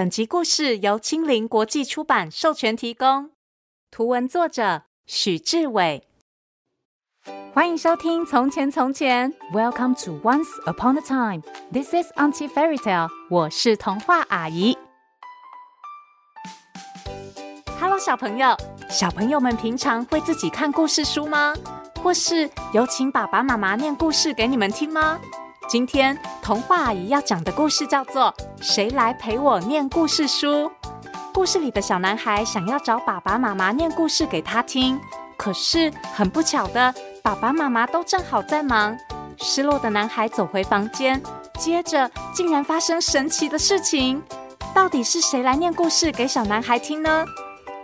本集故事由青林国际出版授权提供，图文作者许志伟。欢迎收听《从前从前》，Welcome to Once Upon a Time。This is Auntie Fairy Tale。我是童话阿姨。Hello，小朋友，小朋友们平常会自己看故事书吗？或是有请爸爸妈妈念故事给你们听吗？今天童话阿姨要讲的故事叫做《谁来陪我念故事书》。故事里的小男孩想要找爸爸妈妈念故事给他听，可是很不巧的，爸爸妈妈都正好在忙。失落的男孩走回房间，接着竟然发生神奇的事情。到底是谁来念故事给小男孩听呢？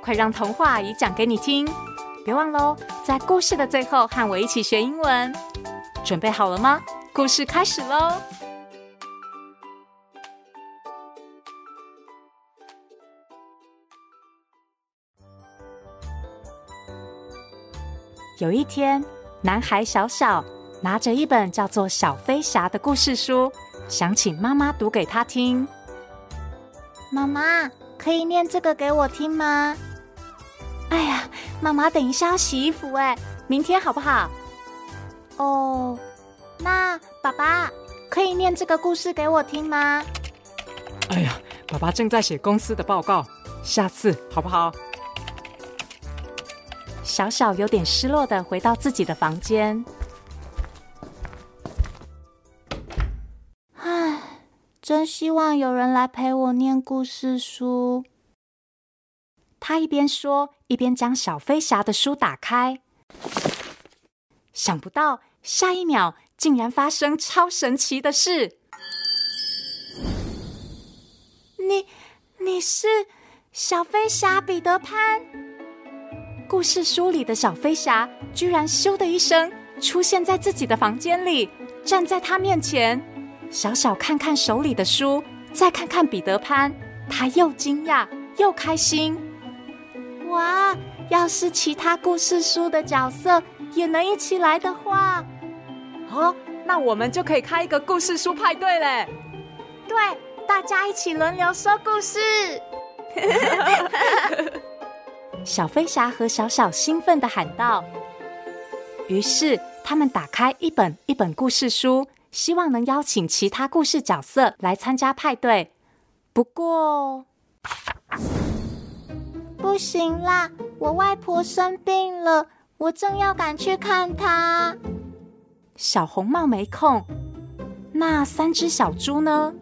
快让童话阿姨讲给你听！别忘喽，在故事的最后和我一起学英文。准备好了吗？故事开始喽！有一天，男孩小小拿着一本叫做《小飞侠》的故事书，想请妈妈读给他听。妈妈，可以念这个给我听吗？哎呀，妈妈等一下要洗衣服，哎，明天好不好？哦。那爸爸可以念这个故事给我听吗？哎呀，爸爸正在写公司的报告，下次好不好？小小有点失落的回到自己的房间。唉，真希望有人来陪我念故事书。他一边说，一边将小飞侠的书打开。想不到下一秒。竟然发生超神奇的事！你，你是小飞侠彼得潘？故事书里的小飞侠居然咻的一声出现在自己的房间里，站在他面前。小小看看手里的书，再看看彼得潘，他又惊讶又开心。哇！要是其他故事书的角色也能一起来的话。哦，那我们就可以开一个故事书派对嘞！对，大家一起轮流说故事。小飞侠和小小兴奋的喊道。于是他们打开一本一本故事书，希望能邀请其他故事角色来参加派对。不过，不行啦，我外婆生病了，我正要赶去看她。小红帽没空，那三只小猪呢？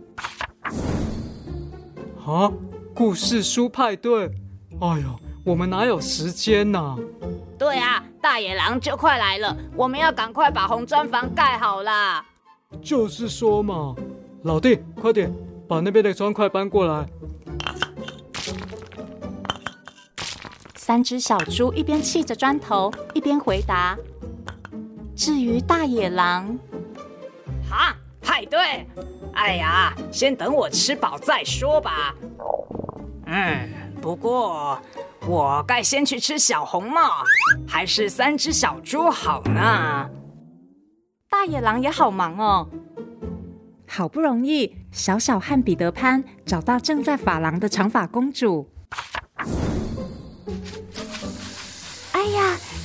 啊，故事书派对！哎呦，我们哪有时间呢？对啊，大野狼就快来了，我们要赶快把红砖房盖好啦。就是说嘛，老弟，快点把那边的砖块搬过来。三只小猪一边砌着砖头，一边回答。至于大野狼，哈，派对！哎呀，先等我吃饱再说吧。嗯，不过我该先去吃小红帽，还是三只小猪好呢？大野狼也好忙哦。好不容易，小小和彼得潘找到正在发廊的长发公主。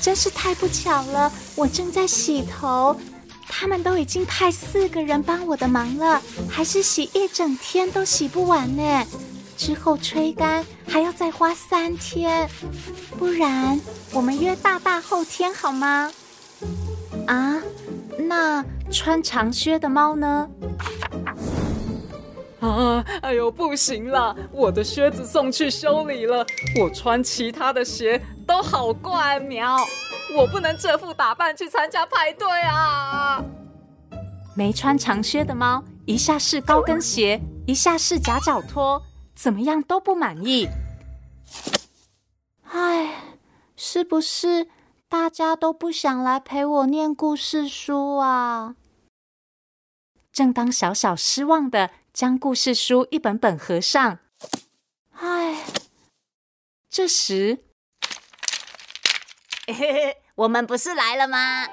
真是太不巧了，我正在洗头，他们都已经派四个人帮我的忙了，还是洗一整天都洗不完呢。之后吹干还要再花三天，不然我们约大大后天好吗？啊，那穿长靴的猫呢？啊，哎呦，不行了，我的靴子送去修理了，我穿其他的鞋都好怪苗，我不能这副打扮去参加派对啊！没穿长靴的猫，一下是高跟鞋，一下是夹脚拖，怎么样都不满意。唉，是不是大家都不想来陪我念故事书啊？正当小小失望的。将故事书一本本合上。唉，这时，我们不是来了吗？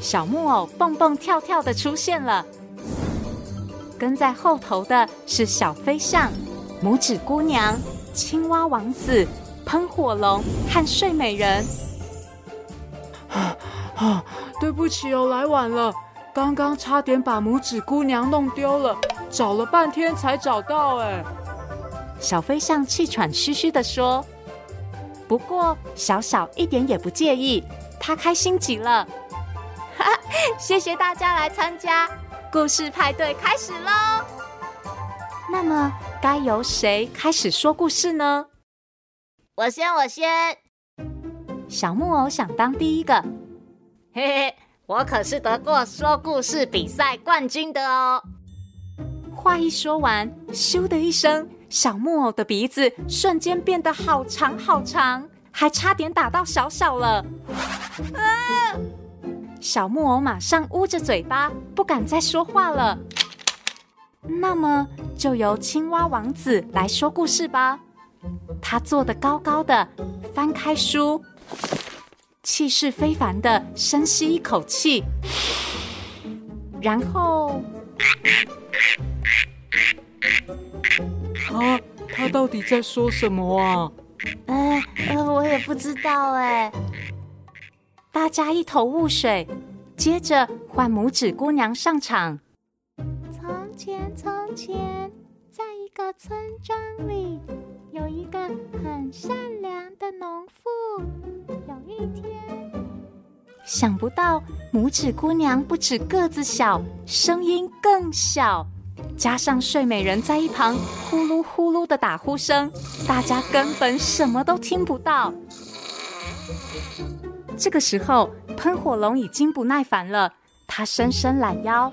小木偶蹦蹦跳跳的出现了。跟在后头的是小飞象，拇指姑娘、青蛙王子、喷火龙和睡美人。啊啊！对不起哦，来晚了，刚刚差点把拇指姑娘弄丢了，找了半天才找到。哎，小飞象气喘吁吁的说。不过小小一点也不介意，他开心极了。哈哈，谢谢大家来参加，故事派对开始喽！那么该由谁开始说故事呢？我先，我先。小木偶想当第一个。嘿嘿，我可是得过说故事比赛冠军的哦。话一说完，咻的一声，小木偶的鼻子瞬间变得好长好长，还差点打到小小了。啊！小木偶马上捂着嘴巴，不敢再说话了。那么，就由青蛙王子来说故事吧。他坐得高高的，翻开书，气势非凡的深吸一口气，然后，他他到底在说什么啊？呃呃，我也不知道哎。大家一头雾水，接着换拇指姑娘上场。从前，从前，在一个村庄里，有一个很善良的农妇。有一天，想不到拇指姑娘不止个子小，声音更小，加上睡美人在一旁呼噜呼噜的打呼声，大家根本什么都听不到。这个时候，喷火龙已经不耐烦了，它伸伸懒腰，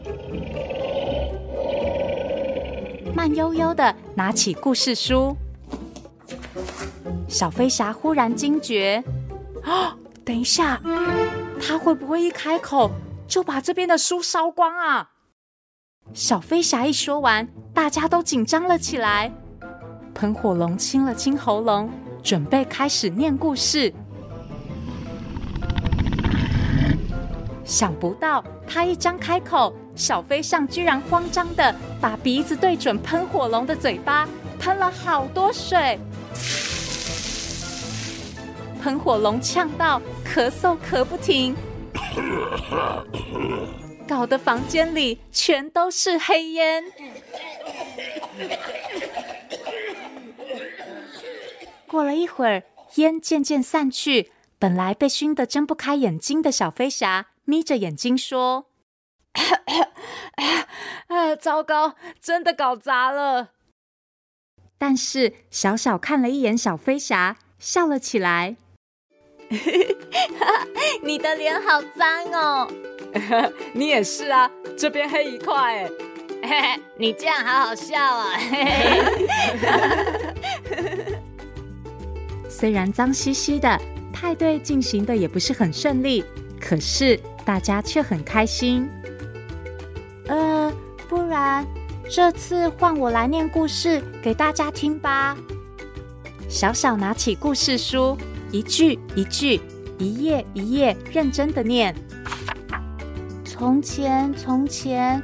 慢悠悠的拿起故事书。小飞侠忽然惊觉：“啊，等一下，他会不会一开口就把这边的书烧光啊？”小飞侠一说完，大家都紧张了起来。喷火龙清了清喉咙，准备开始念故事。想不到，他一张开口，小飞象居然慌张的把鼻子对准喷火龙的嘴巴，喷了好多水。喷火龙呛到咳嗽咳不停，搞得房间里全都是黑烟。过了一会儿，烟渐渐散去，本来被熏得睁不开眼睛的小飞侠。眯着眼睛说：“ 啊，糟糕，真的搞砸了。”但是小小看了一眼小飞侠，笑了起来：“ 你的脸好脏哦！你也是啊，这边黑一块。你这样好好笑啊！” 虽然脏兮兮的，派对进行的也不是很顺利，可是。大家却很开心。呃，不然这次换我来念故事给大家听吧。小小拿起故事书，一句一句，一页一页，认真的念。从前，从前，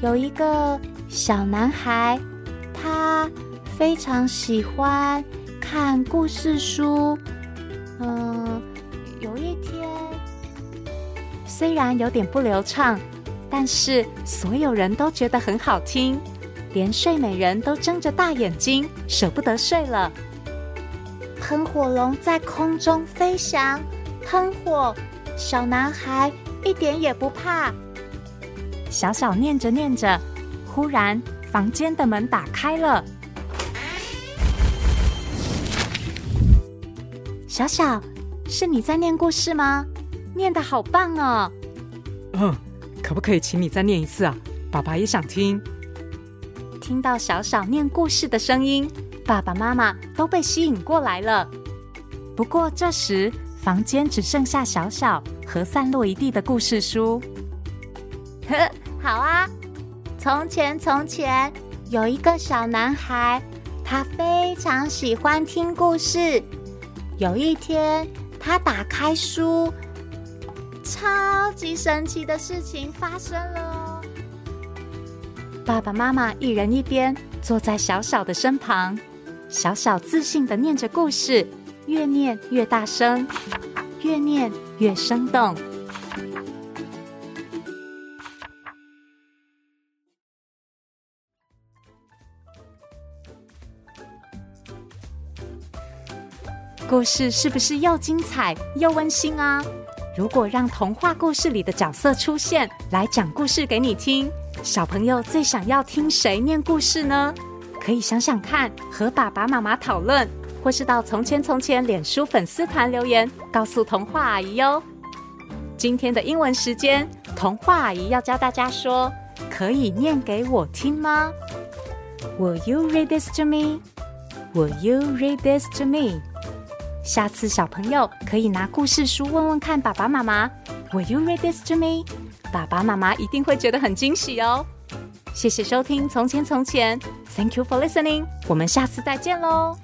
有一个小男孩，他非常喜欢看故事书。嗯、有一天。虽然有点不流畅，但是所有人都觉得很好听，连睡美人都睁着大眼睛，舍不得睡了。喷火龙在空中飞翔，喷火，小男孩一点也不怕。小小念着念着，忽然房间的门打开了。小小，是你在念故事吗？念的好棒哦！嗯，可不可以请你再念一次啊？爸爸也想听。听到小小念故事的声音，爸爸妈妈都被吸引过来了。不过这时房间只剩下小小和散落一地的故事书。呵，好啊。从前，从前有一个小男孩，他非常喜欢听故事。有一天，他打开书。超级神奇的事情发生了哦！爸爸妈妈一人一边，坐在小小的身旁，小小自信的念着故事，越念越大声，越念越生动。故事是不是又精彩又温馨啊？如果让童话故事里的角色出现，来讲故事给你听，小朋友最想要听谁念故事呢？可以想想看，和爸爸妈妈讨论，或是到《从前从前》脸书粉丝团留言，告诉童话阿姨哟。今天的英文时间，童话阿姨要教大家说：“可以念给我听吗？”Will you read this to me? Will you read this to me? 下次小朋友可以拿故事书问问看爸爸妈妈，Will you read this to me？爸爸妈妈一定会觉得很惊喜哦。谢谢收听《从前从前》，Thank you for listening。我们下次再见喽。